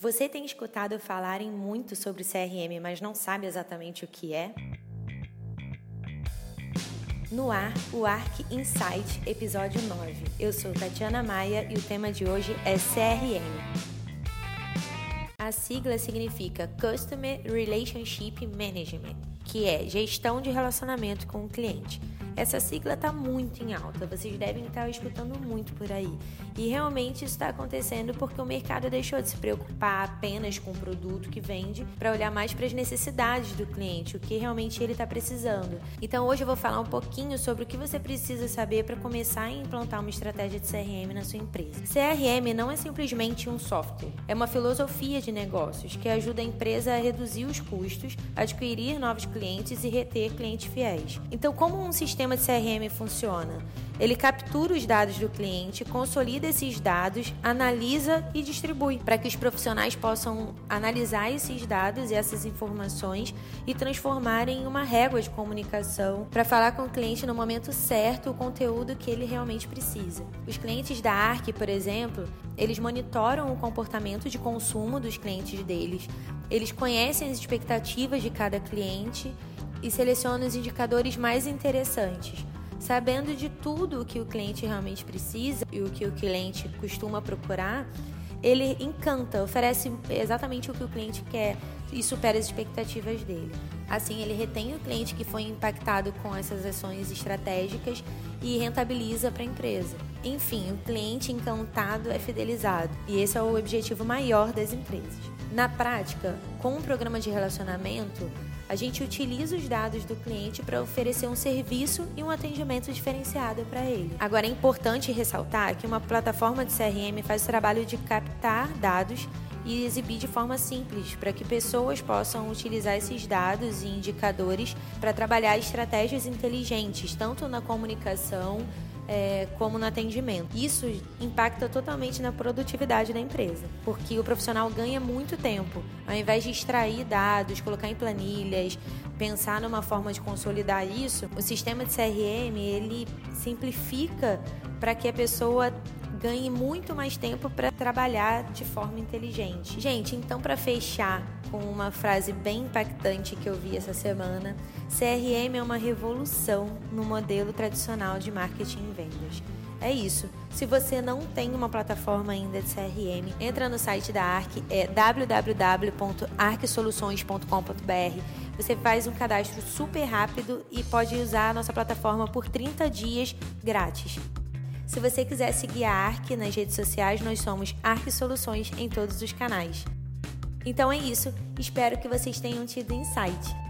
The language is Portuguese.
Você tem escutado falarem muito sobre CRM, mas não sabe exatamente o que é? No ar, o Arc Insight, episódio 9. Eu sou Tatiana Maia e o tema de hoje é CRM. A sigla significa Customer Relationship Management, que é gestão de relacionamento com o cliente. Essa sigla está muito em alta, vocês devem estar escutando muito por aí. E realmente isso está acontecendo porque o mercado deixou de se preocupar apenas com o produto que vende para olhar mais para as necessidades do cliente, o que realmente ele está precisando. Então hoje eu vou falar um pouquinho sobre o que você precisa saber para começar a implantar uma estratégia de CRM na sua empresa. CRM não é simplesmente um software, é uma filosofia de negócios que ajuda a empresa a reduzir os custos, adquirir novos clientes e reter clientes fiéis. Então, como um sistema sistema de CRM funciona? Ele captura os dados do cliente, consolida esses dados, analisa e distribui para que os profissionais possam analisar esses dados e essas informações e transformar em uma régua de comunicação para falar com o cliente no momento certo o conteúdo que ele realmente precisa. Os clientes da ARC, por exemplo, eles monitoram o comportamento de consumo dos clientes deles, eles conhecem as expectativas de cada cliente e seleciona os indicadores mais interessantes. Sabendo de tudo o que o cliente realmente precisa e o que o cliente costuma procurar, ele encanta, oferece exatamente o que o cliente quer e supera as expectativas dele. Assim, ele retém o cliente que foi impactado com essas ações estratégicas e rentabiliza para a empresa. Enfim, o cliente encantado é fidelizado e esse é o objetivo maior das empresas. Na prática, com um programa de relacionamento, a gente utiliza os dados do cliente para oferecer um serviço e um atendimento diferenciado para ele. Agora é importante ressaltar que uma plataforma de CRM faz o trabalho de captar dados e exibir de forma simples, para que pessoas possam utilizar esses dados e indicadores para trabalhar estratégias inteligentes, tanto na comunicação é, como no atendimento. Isso impacta totalmente na produtividade da empresa, porque o profissional ganha muito tempo. Ao invés de extrair dados, colocar em planilhas, pensar numa forma de consolidar isso, o sistema de CRM ele simplifica para que a pessoa ganhe muito mais tempo para trabalhar de forma inteligente. Gente, então para fechar com uma frase bem impactante que eu vi essa semana, CRM é uma revolução no modelo tradicional de marketing e vendas. É isso. Se você não tem uma plataforma ainda de CRM, entra no site da Arc, é www.arcsoluções.com.br. Você faz um cadastro super rápido e pode usar a nossa plataforma por 30 dias grátis. Se você quiser seguir a ARC nas redes sociais, nós somos ARC Soluções em todos os canais. Então é isso, espero que vocês tenham tido insight.